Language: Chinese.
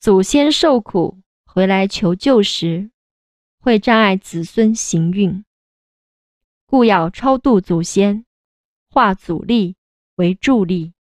祖先受苦回来求救时会障碍子孙行运。故要超度祖先化阻力为助力。